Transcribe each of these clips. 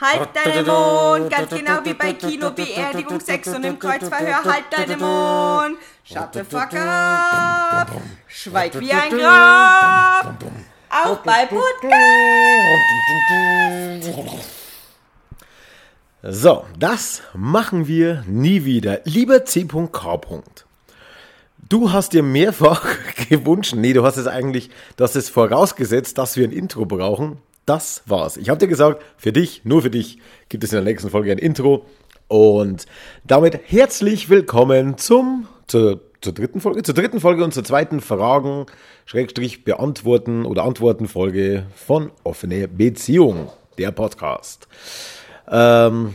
Halt deinen Mund, ganz genau wie bei Kino, Beerdigung, Sex und im Kreuzverhör. Halt deinen Mund, shut the fuck up, schweig wie ein Grab, auch bei Podcast. So, das machen wir nie wieder. Lieber C.K. Du hast dir mehrfach gewünscht, nee, du hast es eigentlich, du hast es vorausgesetzt, dass wir ein Intro brauchen. Das war's. Ich habe dir gesagt, für dich, nur für dich, gibt es in der nächsten Folge ein Intro. Und damit herzlich willkommen zum, zur, zur dritten Folge, zur dritten Folge und zur zweiten Fragen, Schrägstrich beantworten oder Antworten Folge von Offene Beziehung, der Podcast. Ähm,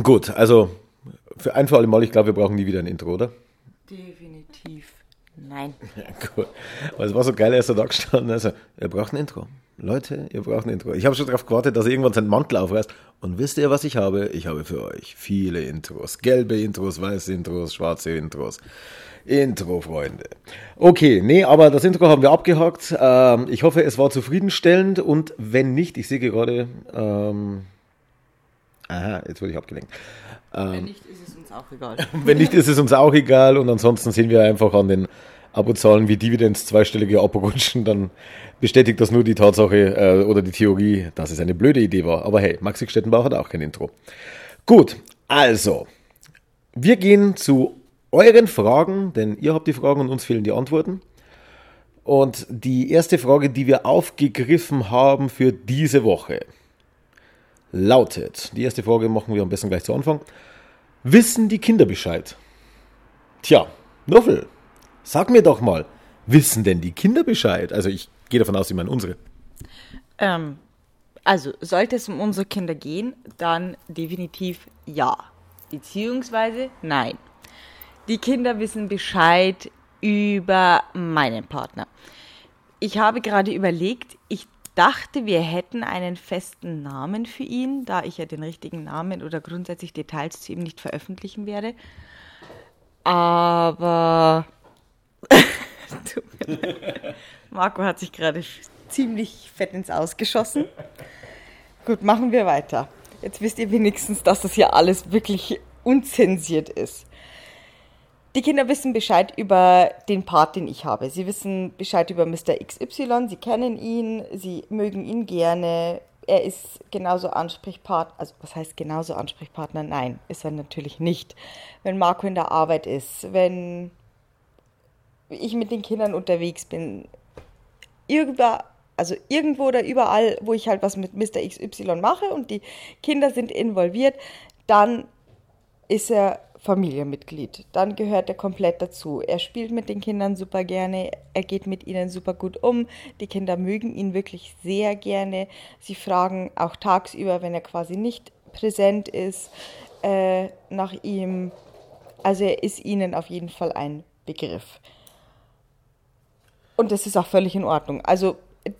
gut, also für ein für alle Mal, ich glaube, wir brauchen nie wieder ein Intro, oder? Definitiv nein. Ja, cool. Weil es war so geil, er ist da gestanden. Also, ihr braucht ein Intro. Leute, ihr braucht ein Intro. Ich habe schon darauf gewartet, dass er irgendwann seinen Mantel aufreißt. Und wisst ihr, was ich habe? Ich habe für euch viele Intros. Gelbe Intros, weiße Intros, schwarze Intros. Intro, Freunde. Okay, nee, aber das Intro haben wir abgehakt. Ähm, ich hoffe, es war zufriedenstellend. Und wenn nicht, ich sehe gerade. Ähm, aha, jetzt wurde ich abgelenkt. Wenn nicht, ist es auch egal. Wenn nicht, ist es uns auch egal. Und ansonsten sehen wir einfach an den Abozahlen, wie Dividends zweistellige abrutschen. Dann bestätigt das nur die Tatsache äh, oder die Theorie, dass es eine blöde Idee war. Aber hey, Maxi Stettenbauer hat auch kein Intro. Gut, also, wir gehen zu euren Fragen, denn ihr habt die Fragen und uns fehlen die Antworten. Und die erste Frage, die wir aufgegriffen haben für diese Woche, lautet, die erste Frage machen wir am besten gleich zu Anfang. Wissen die Kinder Bescheid? Tja, Nuffel, sag mir doch mal, wissen denn die Kinder Bescheid? Also ich gehe davon aus, ich meine unsere. Ähm, also, sollte es um unsere Kinder gehen, dann definitiv ja. Beziehungsweise nein. Die Kinder wissen Bescheid über meinen Partner. Ich habe gerade überlegt, ich dachte, wir hätten einen festen Namen für ihn, da ich ja den richtigen Namen oder grundsätzlich Details zu ihm nicht veröffentlichen werde. Aber. Marco hat sich gerade ziemlich fett ins Ausgeschossen. Gut, machen wir weiter. Jetzt wisst ihr wenigstens, dass das hier alles wirklich unzensiert ist. Die Kinder wissen Bescheid über den Part, den ich habe. Sie wissen Bescheid über Mr. XY, sie kennen ihn, sie mögen ihn gerne. Er ist genauso Ansprechpartner, also was heißt genauso Ansprechpartner? Nein, ist er natürlich nicht. Wenn Marco in der Arbeit ist, wenn ich mit den Kindern unterwegs bin, irgendwo, also irgendwo oder überall, wo ich halt was mit Mr. XY mache und die Kinder sind involviert, dann ist er Familienmitglied. Dann gehört er komplett dazu. Er spielt mit den Kindern super gerne, er geht mit ihnen super gut um. Die Kinder mögen ihn wirklich sehr gerne. Sie fragen auch tagsüber, wenn er quasi nicht präsent ist, äh, nach ihm. Also er ist ihnen auf jeden Fall ein Begriff. Und das ist auch völlig in Ordnung. Also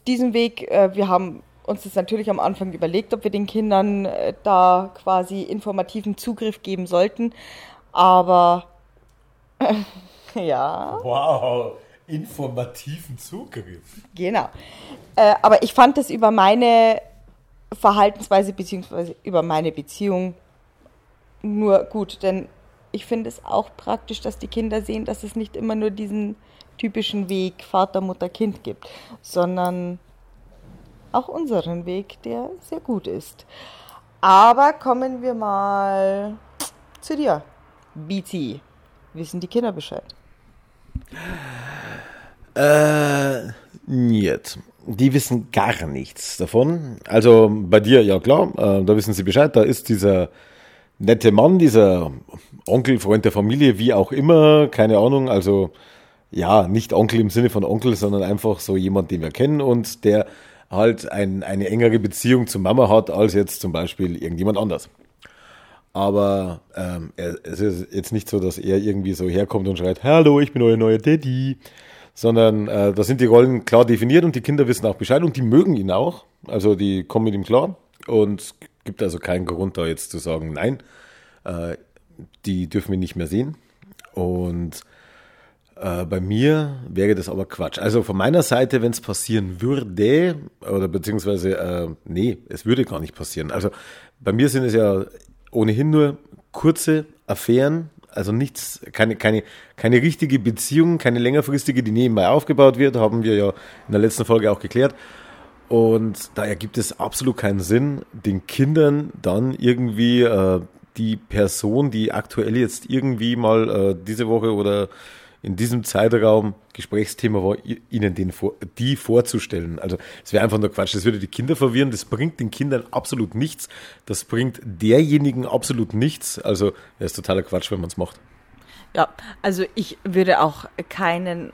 diesen Weg, äh, wir haben uns das natürlich am Anfang überlegt, ob wir den Kindern äh, da quasi informativen Zugriff geben sollten. Aber ja. Wow, informativen Zugriff. Genau. Äh, aber ich fand das über meine Verhaltensweise bzw. über meine Beziehung nur gut, denn ich finde es auch praktisch, dass die Kinder sehen, dass es nicht immer nur diesen typischen Weg Vater, Mutter, Kind gibt, sondern auch unseren Weg, der sehr gut ist. Aber kommen wir mal zu dir. BT. Wissen die Kinder Bescheid? Äh, nicht. Die wissen gar nichts davon. Also bei dir, ja klar, äh, da wissen sie Bescheid. Da ist dieser nette Mann, dieser Onkel, Freund der Familie, wie auch immer, keine Ahnung. Also ja, nicht Onkel im Sinne von Onkel, sondern einfach so jemand, den wir kennen und der halt ein, eine engere Beziehung zu Mama hat, als jetzt zum Beispiel irgendjemand anders. Aber ähm, es ist jetzt nicht so, dass er irgendwie so herkommt und schreit, Hallo, ich bin euer neuer Daddy. Sondern äh, da sind die Rollen klar definiert und die Kinder wissen auch Bescheid und die mögen ihn auch. Also die kommen mit ihm klar. Und es gibt also keinen Grund da jetzt zu sagen, nein, äh, die dürfen wir nicht mehr sehen. Und Äh, bei mir wäre das aber Quatsch. Also von meiner Seite, wenn es passieren würde, oder beziehungsweise, äh, nee, es würde gar nicht passieren. Also bei mir sind es ja ohnehin nur kurze Affären, also nichts, keine, keine, keine richtige Beziehung, keine längerfristige, die nebenbei aufgebaut wird, haben wir ja in der letzten Folge auch geklärt. Und da ergibt es absolut keinen Sinn, den Kindern dann irgendwie äh, die Person, die aktuell jetzt irgendwie mal äh, diese Woche oder in diesem Zeitraum Gesprächsthema war, ihnen den vor, die vorzustellen. Also es wäre einfach nur Quatsch. Das würde die Kinder verwirren. Das bringt den Kindern absolut nichts. Das bringt derjenigen absolut nichts. Also es ist totaler Quatsch, wenn man es macht. Ja, also ich würde auch keinen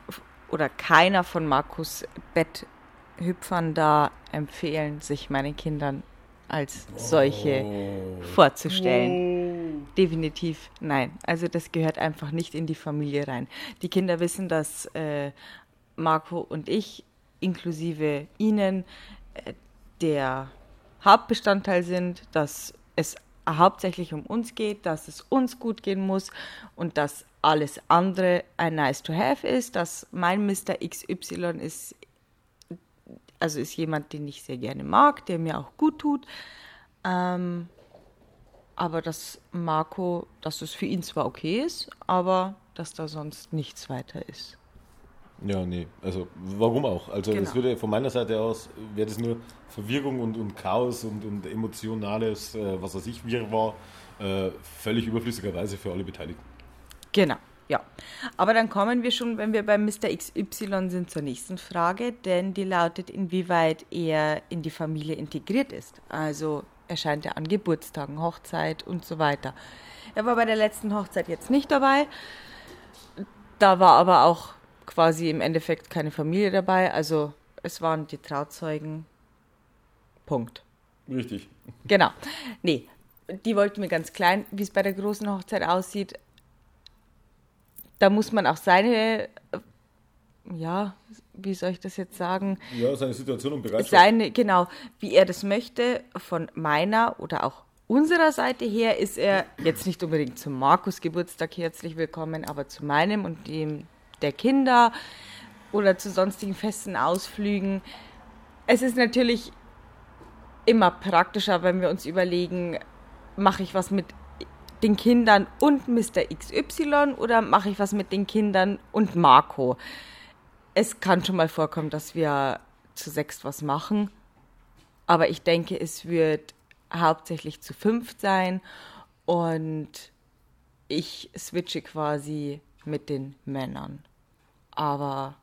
oder keiner von Markus Betthüpfern da empfehlen, sich meinen Kindern als solche oh. vorzustellen. Oh. Definitiv nein. Also das gehört einfach nicht in die Familie rein. Die Kinder wissen, dass äh, Marco und ich inklusive ihnen äh, der Hauptbestandteil sind, dass es hauptsächlich um uns geht, dass es uns gut gehen muss und dass alles andere ein nice to have ist, dass mein Mr. XY ist also ist jemand, den ich sehr gerne mag, der mir auch gut tut. Ähm, aber dass Marco, dass es für ihn zwar okay ist, aber dass da sonst nichts weiter ist. Ja, nee, also warum auch? Also genau. es würde von meiner Seite aus, wäre das nur Verwirrung und, und Chaos und, und emotionales, äh, was weiß ich, Wirrwarr, äh, völlig überflüssigerweise für alle Beteiligten. Genau. Ja, aber dann kommen wir schon, wenn wir beim Mr. XY sind, zur nächsten Frage, denn die lautet, inwieweit er in die Familie integriert ist. Also erscheint er an Geburtstagen, Hochzeit und so weiter. Er war bei der letzten Hochzeit jetzt nicht dabei. Da war aber auch quasi im Endeffekt keine Familie dabei. Also es waren die Trauzeugen. Punkt. Richtig. Genau. Nee, die wollten mir ganz klein, wie es bei der großen Hochzeit aussieht da muss man auch seine, ja, wie soll ich das jetzt sagen? Ja, seine Situation und Bereitschaft. Seine, genau, wie er das möchte, von meiner oder auch unserer Seite her ist er jetzt nicht unbedingt zum Markus Geburtstag herzlich willkommen, aber zu meinem und dem der Kinder oder zu sonstigen festen Ausflügen. Es ist natürlich immer praktischer, wenn wir uns überlegen, mache ich was mit den Kindern und Mr. XY oder mache ich was mit den Kindern und Marco? Es kann schon mal vorkommen, dass wir zu sechst was machen, aber ich denke, es wird hauptsächlich zu fünft sein und ich switche quasi mit den Männern. Aber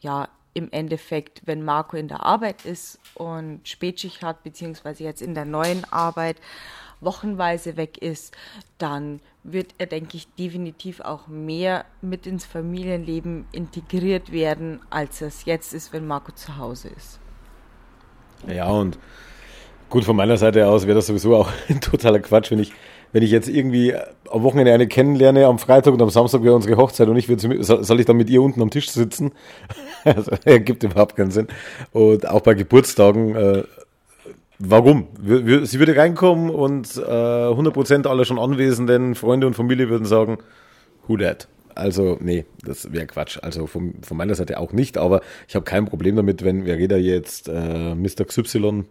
ja, im Endeffekt, wenn Marco in der Arbeit ist und Spätschicht hat, beziehungsweise jetzt in der neuen Arbeit, wochenweise weg ist, dann wird er, denke ich, definitiv auch mehr mit ins Familienleben integriert werden, als es jetzt ist, wenn Marco zu Hause ist. Ja, und gut, von meiner Seite aus wäre das sowieso auch ein totaler Quatsch, wenn ich, wenn ich jetzt irgendwie am Wochenende eine kennenlerne, am Freitag und am Samstag wäre unsere Hochzeit und ich würde, soll ich dann mit ihr unten am Tisch sitzen? Also, ergibt überhaupt keinen Sinn. Und auch bei Geburtstagen, äh, Warum? Sie würde reinkommen und äh, 100% aller schon Anwesenden, Freunde und Familie würden sagen, who that? Also, nee, das wäre Quatsch. Also von, von meiner Seite auch nicht, aber ich habe kein Problem damit, wenn Vereda jetzt äh, Mr. XY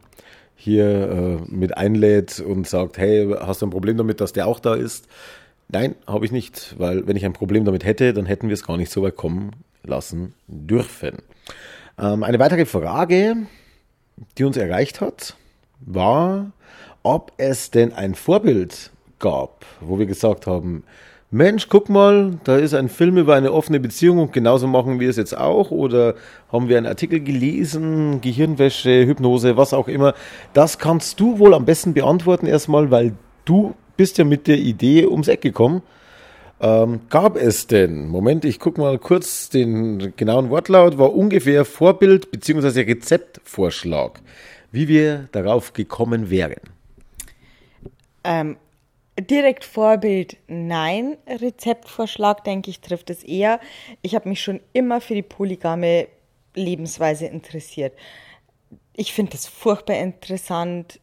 hier äh, mit einlädt und sagt, hey, hast du ein Problem damit, dass der auch da ist? Nein, habe ich nicht, weil wenn ich ein Problem damit hätte, dann hätten wir es gar nicht so weit kommen lassen dürfen. Ähm, eine weitere Frage, die uns erreicht hat, war, ob es denn ein Vorbild gab, wo wir gesagt haben, Mensch, guck mal, da ist ein Film über eine offene Beziehung und genauso machen wir es jetzt auch. Oder haben wir einen Artikel gelesen, Gehirnwäsche, Hypnose, was auch immer. Das kannst du wohl am besten beantworten erstmal, weil du bist ja mit der Idee ums Eck gekommen. Ähm, gab es denn, Moment, ich gucke mal kurz den genauen Wortlaut, war ungefähr Vorbild bzw. Rezeptvorschlag wie wir darauf gekommen wären. Ähm, direkt Vorbild nein, Rezeptvorschlag denke ich trifft es eher. Ich habe mich schon immer für die polygame Lebensweise interessiert. Ich finde es furchtbar interessant,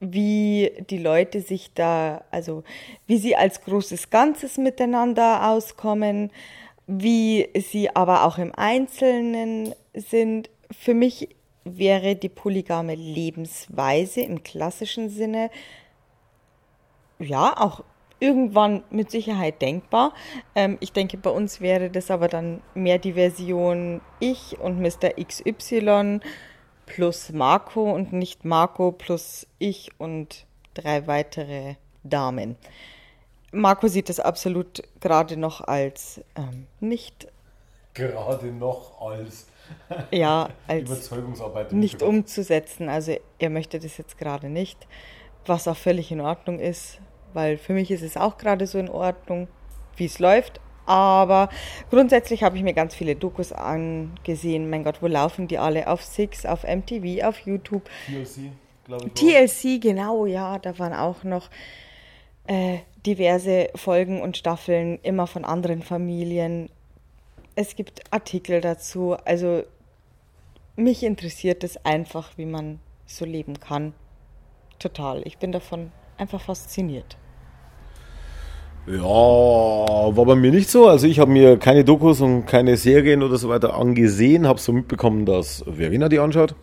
wie die Leute sich da, also wie sie als großes Ganzes miteinander auskommen, Wie sie aber auch im Einzelnen sind, für mich wäre die polygame Lebensweise im klassischen Sinne ja auch irgendwann mit Sicherheit denkbar. Ähm, ich denke, bei uns wäre das aber dann mehr die Version ich und Mr. XY plus Marco und nicht Marco plus ich und drei weitere Damen. Marco sieht das absolut gerade noch als ähm, nicht. Gerade noch als. ja, als Überzeugungsarbeit nicht umzusetzen. Also er möchte das jetzt gerade nicht, was auch völlig in Ordnung ist, weil für mich ist es auch gerade so in Ordnung, wie es läuft. Aber grundsätzlich habe ich mir ganz viele Dokus angesehen. Mein Gott, wo laufen die alle? Auf Six, auf MTV, auf YouTube. TLC, glaube ich. TLC, genau, ja, da waren auch noch äh, diverse Folgen und Staffeln, immer von anderen Familien. Es gibt Artikel dazu. Also mich interessiert es einfach, wie man so leben kann. Total. Ich bin davon einfach fasziniert. Ja, war bei mir nicht so. Also ich habe mir keine Dokus und keine Serien oder so weiter angesehen, habe so mitbekommen, dass Verena die anschaut.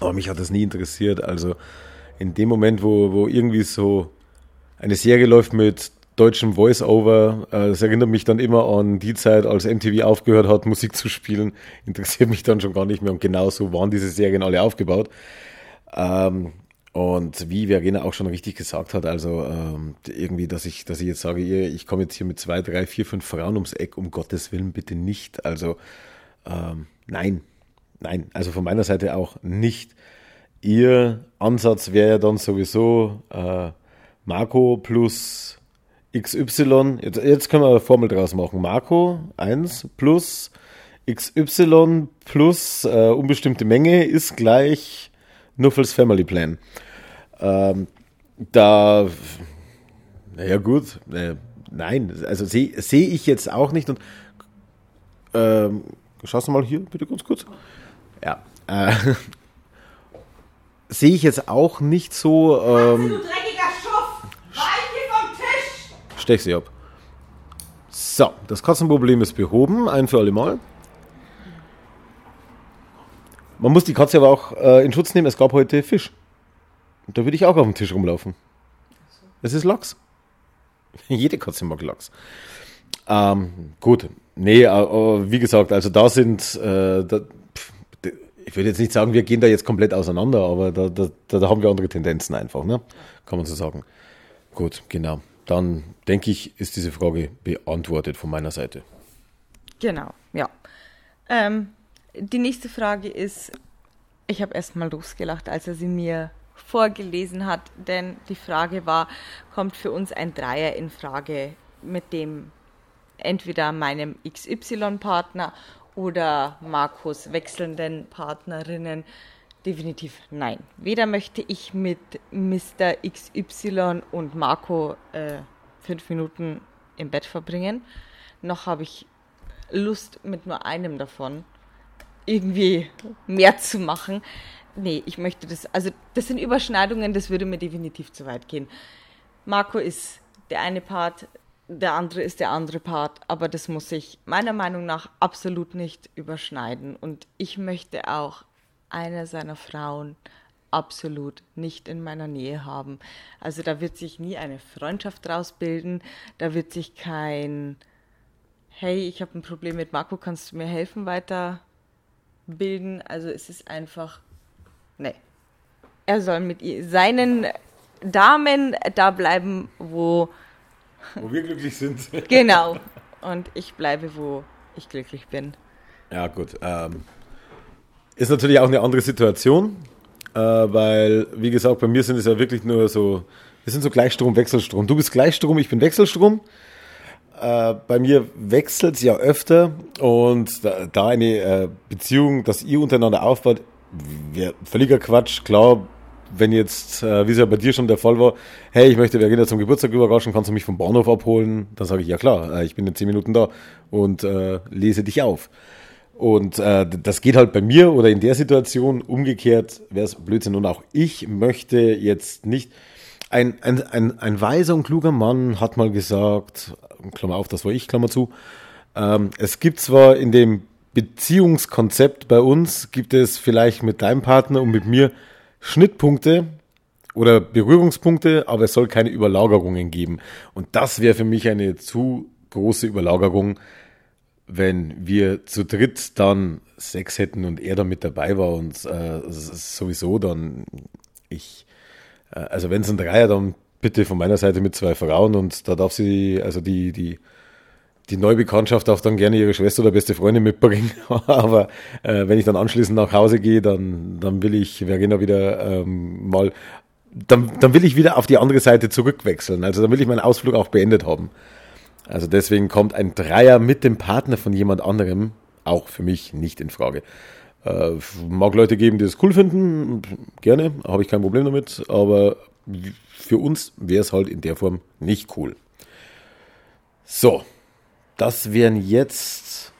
Aber mich hat das nie interessiert. Also in dem Moment, wo, wo irgendwie so eine Serie läuft mit deutschem Voice-Over, äh, das erinnert mich dann immer an die Zeit, als MTV aufgehört hat, Musik zu spielen. Interessiert mich dann schon gar nicht mehr. Und genau so waren diese Serien alle aufgebaut. Ähm, und wie Verena auch schon richtig gesagt hat, also ähm, irgendwie, dass ich, dass ich jetzt sage, ich komme jetzt hier mit zwei, drei, vier, fünf Frauen ums Eck, um Gottes Willen bitte nicht. Also ähm, nein, nein, also von meiner Seite auch nicht. Ihr Ansatz wäre ja dann sowieso äh, Marco plus XY. Jetzt, jetzt können wir eine Formel draus machen. Marco 1 plus XY plus äh, unbestimmte Menge ist gleich Nuffels Family Plan. Ähm, da, naja gut, äh, nein, also sehe seh ich jetzt auch nicht und ähm, schaust du mal hier, bitte ganz kurz. Ja, äh, sehe ich jetzt auch nicht so. Ähm, du dreckiger Schuft! Weiche vom Tisch! Stech sie ab. So, das Katzenproblem ist behoben, ein für alle Mal. Man muss die Katze aber auch äh, in Schutz nehmen, es gab heute Fisch. Und da würde ich auch auf dem Tisch rumlaufen. Es ist Lachs. Jede Katze mag Lachs. Ähm, gut, nee, äh, wie gesagt, also da sind, äh, da, pff, ich würde jetzt nicht sagen, wir gehen da jetzt komplett auseinander, aber da, da, da haben wir andere Tendenzen einfach, ne? kann man so sagen. Gut, genau. Dann denke ich, ist diese Frage beantwortet von meiner Seite. Genau, ja. Ähm, die nächste Frage ist, ich habe erst mal losgelacht, als er sie mir vorgelesen hat, denn die Frage war, kommt für uns ein Dreier in Frage mit dem entweder meinem XY-Partner oder Markus wechselnden Partnerinnen? Definitiv nein. Weder möchte ich mit Mr. XY und Marco äh, fünf Minuten im Bett verbringen, noch habe ich Lust mit nur einem davon irgendwie mehr zu machen nee, ich möchte das, also das sind Überschneidungen, das würde mir definitiv zu weit gehen. Marco ist der eine Part, der andere ist der andere Part, aber das muss sich meiner Meinung nach absolut nicht überschneiden. Und ich möchte auch eine seiner Frauen absolut nicht in meiner Nähe haben. Also da wird sich nie eine Freundschaft draus bilden, da wird sich kein Hey, ich habe ein Problem mit Marco, kannst du mir helfen weiter bilden. Also es ist einfach Nee. Er soll mit seinen Damen da bleiben, wo. Wo wir glücklich sind. genau. Und ich bleibe, wo ich glücklich bin. Ja, gut. Ähm, ist natürlich auch eine andere Situation, äh, weil, wie gesagt, bei mir sind es ja wirklich nur so, wir sind so Gleichstrom, Wechselstrom. Du bist Gleichstrom, ich bin Wechselstrom. Äh, bei mir wechselt es ja öfter und da, da eine äh, Beziehung, dass ihr untereinander aufbaut, wär völliger Quatsch. Klar, wenn jetzt, äh, wie es ja bei dir schon der Fall war, hey, ich möchte Verena zum Geburtstag überraschen, kannst du mich vom Bahnhof abholen? Dann sage ich, ja klar, äh, ich bin in zehn Minuten da und äh, lese dich auf. Und äh, das geht halt bei mir oder in der Situation umgekehrt, wäre es Blödsinn. Und auch ich möchte jetzt nicht. Ein, ein, ein, ein weiser und kluger Mann hat mal gesagt, Klammer auf, das war ich, Klammer zu, Ähm, es gibt zwar in dem Beziehungskonzept bei uns, gibt es vielleicht mit deinem Partner und mit mir Schnittpunkte oder Berührungspunkte, aber es soll keine Überlagerungen geben. Und das wäre für mich eine zu große Überlagerung, wenn wir zu dritt dann Sex hätten und er dann mit dabei war und äh, sowieso dann ich, äh, also wenn es ein Dreier, dann bitte von meiner Seite mit zwei Frauen und da darf sie, also die, die, die neue Bekanntschaft darf dann gerne ihre Schwester oder beste Freundin mitbringen. Aber äh, wenn ich dann anschließend nach Hause gehe, dann, dann will ich Verena wieder ähm, mal, dann, dann will ich wieder auf die andere Seite zurückwechseln. Also dann will ich meinen Ausflug auch beendet haben. Also deswegen kommt ein Dreier mit dem Partner von jemand anderem auch für mich nicht in Frage. Äh, mag Leute geben, die es cool finden, gerne, habe ich kein Problem damit, aber für uns wäre es halt in der Form nicht cool. So, das wären jetzt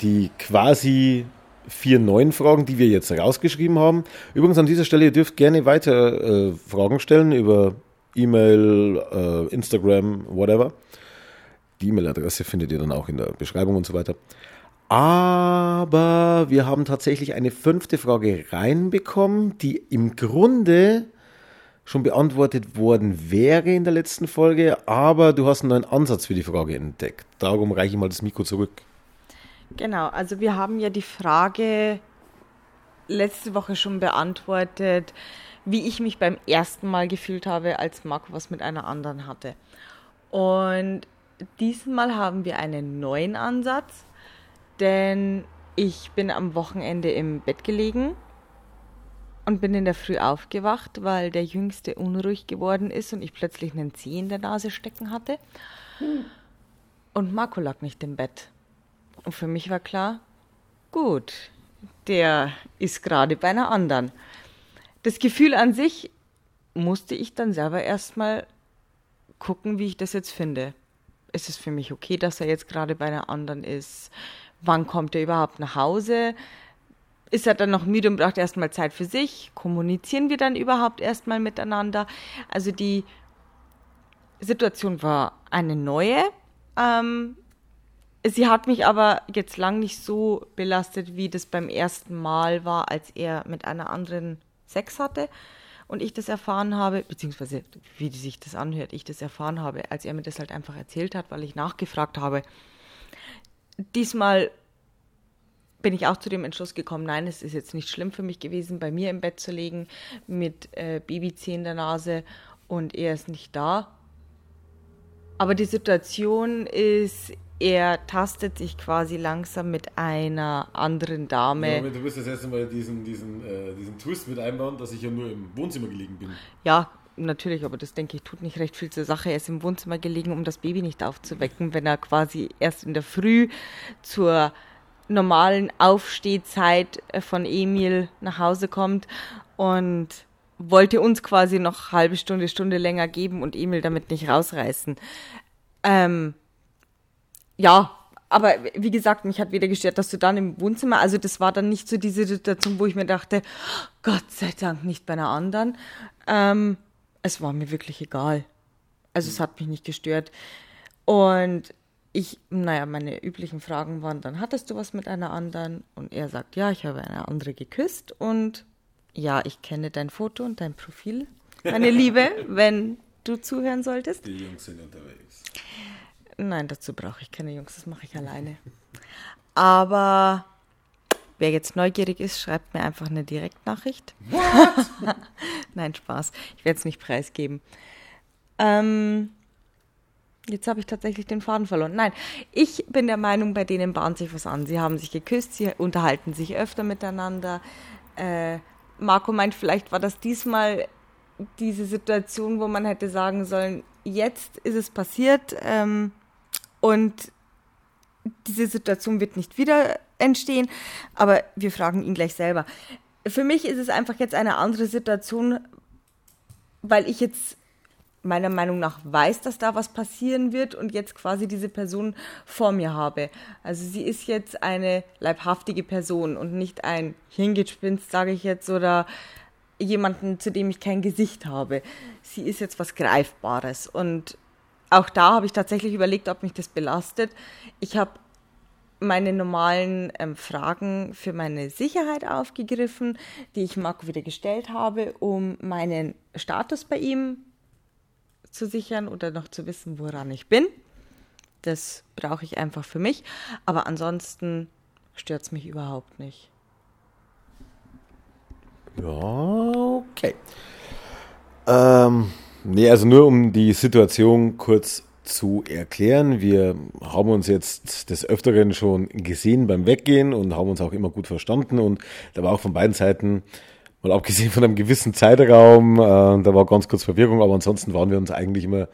die quasi vier neuen Fragen, die wir jetzt rausgeschrieben haben. Übrigens an dieser Stelle, ihr dürft gerne weiter äh, Fragen stellen über E-Mail, äh, Instagram, whatever. Die E-Mail-Adresse findet ihr dann auch in der Beschreibung und so weiter. Aber wir haben tatsächlich eine fünfte Frage reinbekommen, die im Grunde schon beantwortet worden wäre in der letzten Folge, aber du hast einen neuen Ansatz für die Frage entdeckt. Darum reiche ich mal das Mikro zurück. Genau, also wir haben ja die Frage letzte Woche schon beantwortet, wie ich mich beim ersten Mal gefühlt habe, als Marco was mit einer anderen hatte. Und diesmal haben wir einen neuen Ansatz, denn ich bin am Wochenende im Bett gelegen und bin in der Früh aufgewacht, weil der Jüngste unruhig geworden ist und ich plötzlich einen Zeh in der Nase stecken hatte. Hm. Und Marco lag nicht im Bett. Und für mich war klar, gut, der ist gerade bei einer anderen. Das Gefühl an sich musste ich dann selber erstmal gucken, wie ich das jetzt finde. Ist es für mich okay, dass er jetzt gerade bei einer anderen ist? Wann kommt er überhaupt nach Hause? ist er dann noch müde und braucht erstmal Zeit für sich? Kommunizieren wir dann überhaupt erstmal miteinander? Also die Situation war eine neue. Ähm, sie hat mich aber jetzt lang nicht so belastet, wie das beim ersten Mal war, als er mit einer anderen Sex hatte und ich das erfahren habe, beziehungsweise wie sich das anhört, ich das erfahren habe, als er mir das halt einfach erzählt hat, weil ich nachgefragt habe. Diesmal bin ich auch zu dem Entschluss gekommen, nein, es ist jetzt nicht schlimm für mich gewesen, bei mir im Bett zu liegen mit äh, Babyzeh in der Nase und er ist nicht da. Aber die Situation ist, er tastet sich quasi langsam mit einer anderen Dame. Ja, du wirst das erste Mal diesen, diesen, äh, diesen Twist mit einbauen, dass ich ja nur im Wohnzimmer gelegen bin. Ja, natürlich, aber das denke ich, tut nicht recht viel zur Sache. Er ist im Wohnzimmer gelegen, um das Baby nicht aufzuwecken, wenn er quasi erst in der Früh zur normalen Aufstehzeit äh, von Emil nach Hause kommt und wollte uns quasi noch halbe Stunde, Stunde länger geben und Emil damit nicht rausreißen. Ähm, ja, aber wie gesagt, mich hat wieder gestört, dass du dann im Wohnzimmer, also das war dann nicht so diese Situation, wo ich mir dachte, Gott sei Dank nicht bei einer anderen. Ähm, es war mir wirklich egal. Also es hat mich nicht gestört. Und ich, naja, meine üblichen Fragen waren dann, hattest du was mit einer anderen? Und er sagt, ja, ich habe eine andere geküsst und ja, ich kenne dein Foto und dein Profil, meine Liebe, wenn du zuhören solltest. Die Jungs sind unterwegs. Nein, dazu brauche ich keine Jungs, das mache ich alleine. Aber wer jetzt neugierig ist, schreibt mir einfach eine Direktnachricht. What? Nein, Spaß. Ich werde es nicht preisgeben. Ähm, Jetzt habe ich tatsächlich den Faden verloren. Nein, ich bin der Meinung, bei denen bahnt sich was an. Sie haben sich geküsst, sie unterhalten sich öfter miteinander. Äh, Marco meint, vielleicht war das diesmal diese Situation, wo man hätte sagen sollen, jetzt ist es passiert ähm, und diese Situation wird nicht wieder entstehen, aber wir fragen ihn gleich selber. Für mich ist es einfach jetzt eine andere Situation, weil ich jetzt meiner Meinung nach weiß, dass da was passieren wird und jetzt quasi diese Person vor mir habe. Also sie ist jetzt eine leibhaftige Person und nicht ein Hirngespinst, sage ich jetzt, oder jemanden, zu dem ich kein Gesicht habe. Sie ist jetzt was Greifbares und auch da habe ich tatsächlich überlegt, ob mich das belastet. Ich habe meine normalen ähm, Fragen für meine Sicherheit aufgegriffen, die ich Marco wieder gestellt habe, um meinen Status bei ihm zu sichern oder noch zu wissen, woran ich bin. Das brauche ich einfach für mich. Aber ansonsten stört es mich überhaupt nicht. Ja, okay. Ähm, nee, also nur um die Situation kurz zu erklären. Wir haben uns jetzt des Öfteren schon gesehen beim Weggehen und haben uns auch immer gut verstanden und da war auch von beiden Seiten, mal abgesehen von einem gewissen Zeitraum, äh, da war ganz kurz Verwirrung, aber ansonsten waren wir uns eigentlich immer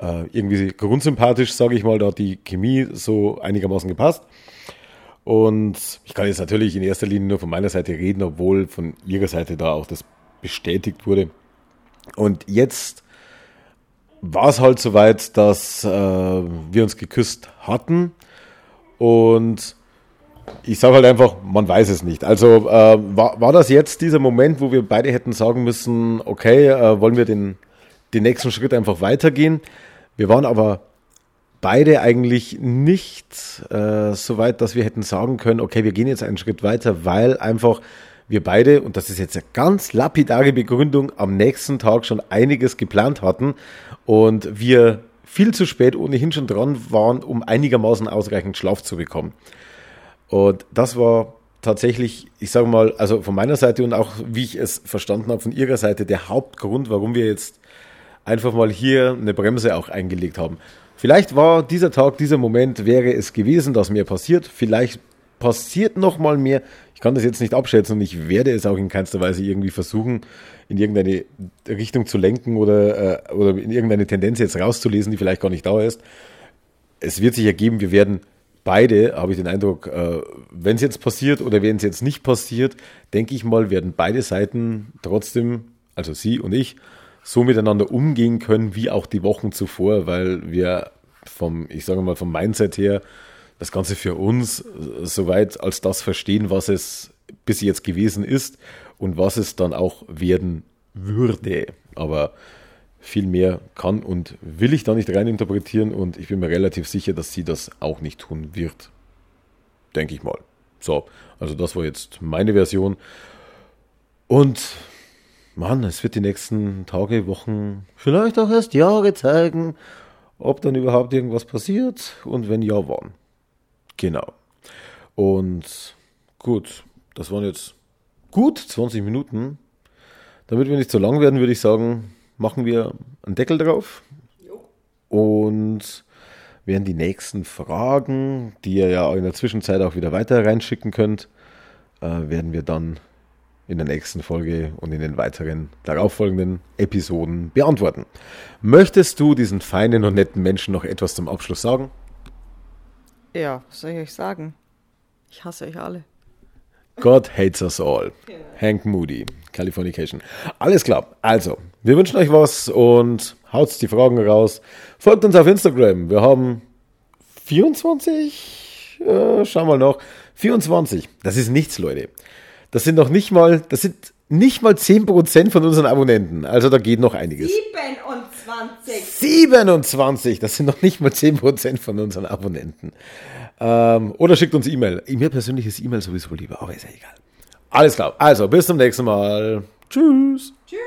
äh, irgendwie grundsympathisch, sage ich mal, da hat die Chemie so einigermaßen gepasst. Und ich kann jetzt natürlich in erster Linie nur von meiner Seite reden, obwohl von ihrer Seite da auch das bestätigt wurde. Und jetzt war es halt soweit, dass äh, wir uns geküsst hatten. Und ich sage halt einfach, man weiß es nicht. Also äh, war, war das jetzt dieser Moment, wo wir beide hätten sagen müssen, okay, äh, wollen wir den, den nächsten Schritt einfach weitergehen? Wir waren aber beide eigentlich nicht äh, so weit, dass wir hätten sagen können, okay, wir gehen jetzt einen Schritt weiter, weil einfach wir beide, und das ist jetzt eine ganz lapidare Begründung, am nächsten Tag schon einiges geplant hatten und wir viel zu spät ohnehin schon dran waren, um einigermaßen ausreichend Schlaf zu bekommen. Und das war tatsächlich, ich sage mal, also von meiner Seite und auch wie ich es verstanden habe, von ihrer Seite der Hauptgrund, warum wir jetzt einfach mal hier eine Bremse auch eingelegt haben. Vielleicht war dieser Tag, dieser Moment, wäre es gewesen, dass mir passiert. Vielleicht passiert noch mal mehr. Ich kann das jetzt nicht abschätzen und ich werde es auch in keinster Weise irgendwie versuchen, in irgendeine Richtung zu lenken oder, äh, oder in irgendeine Tendenz jetzt rauszulesen, die vielleicht gar nicht da ist. Es wird sich ergeben, wir werden beide, habe ich den Eindruck, äh, wenn es jetzt passiert oder wenn es jetzt nicht passiert, denke ich mal, werden beide Seiten trotzdem, also Sie und ich, so miteinander umgehen können wie auch die Wochen zuvor, weil wir vom, ich sage mal, vom Mindset her das Ganze für uns soweit als das verstehen, was es bis jetzt gewesen ist und was es dann auch werden würde. Aber viel mehr kann und will ich da nicht reininterpretieren und ich bin mir relativ sicher, dass sie das auch nicht tun wird. Denke ich mal. So, also das war jetzt meine Version. Und Mann, es wird die nächsten Tage, Wochen, vielleicht auch erst Jahre zeigen, ob dann überhaupt irgendwas passiert und wenn ja, wann. Genau. Und gut, das waren jetzt gut 20 Minuten. Damit wir nicht zu lang werden, würde ich sagen, machen wir einen Deckel drauf. Und werden die nächsten Fragen, die ihr ja in der Zwischenzeit auch wieder weiter reinschicken könnt, äh, werden wir dann in der nächsten Folge und in den weiteren darauffolgenden Episoden beantworten. Möchtest du diesen feinen und netten Menschen noch etwas zum Abschluss sagen? Ja, was soll ich euch sagen? Ich hasse euch alle. God hates us all. Hank Moody, Californication. Alles klar. Also, wir wünschen euch was und haut die Fragen raus. Folgt uns auf Instagram. Wir haben 24, äh, schau mal noch, 24. Das ist nichts, Leute. Das sind noch nicht mal, das sind nicht mal 10% von unseren Abonnenten. Also da geht noch einiges. 27. 27, das sind noch nicht mal 10% von unseren Abonnenten. Ähm, oder schickt uns E-Mail. Mir persönlich ist E-Mail sowieso lieber, aber ist ja egal. Alles klar. Also, bis zum nächsten Mal. Tschüss. Tschüss.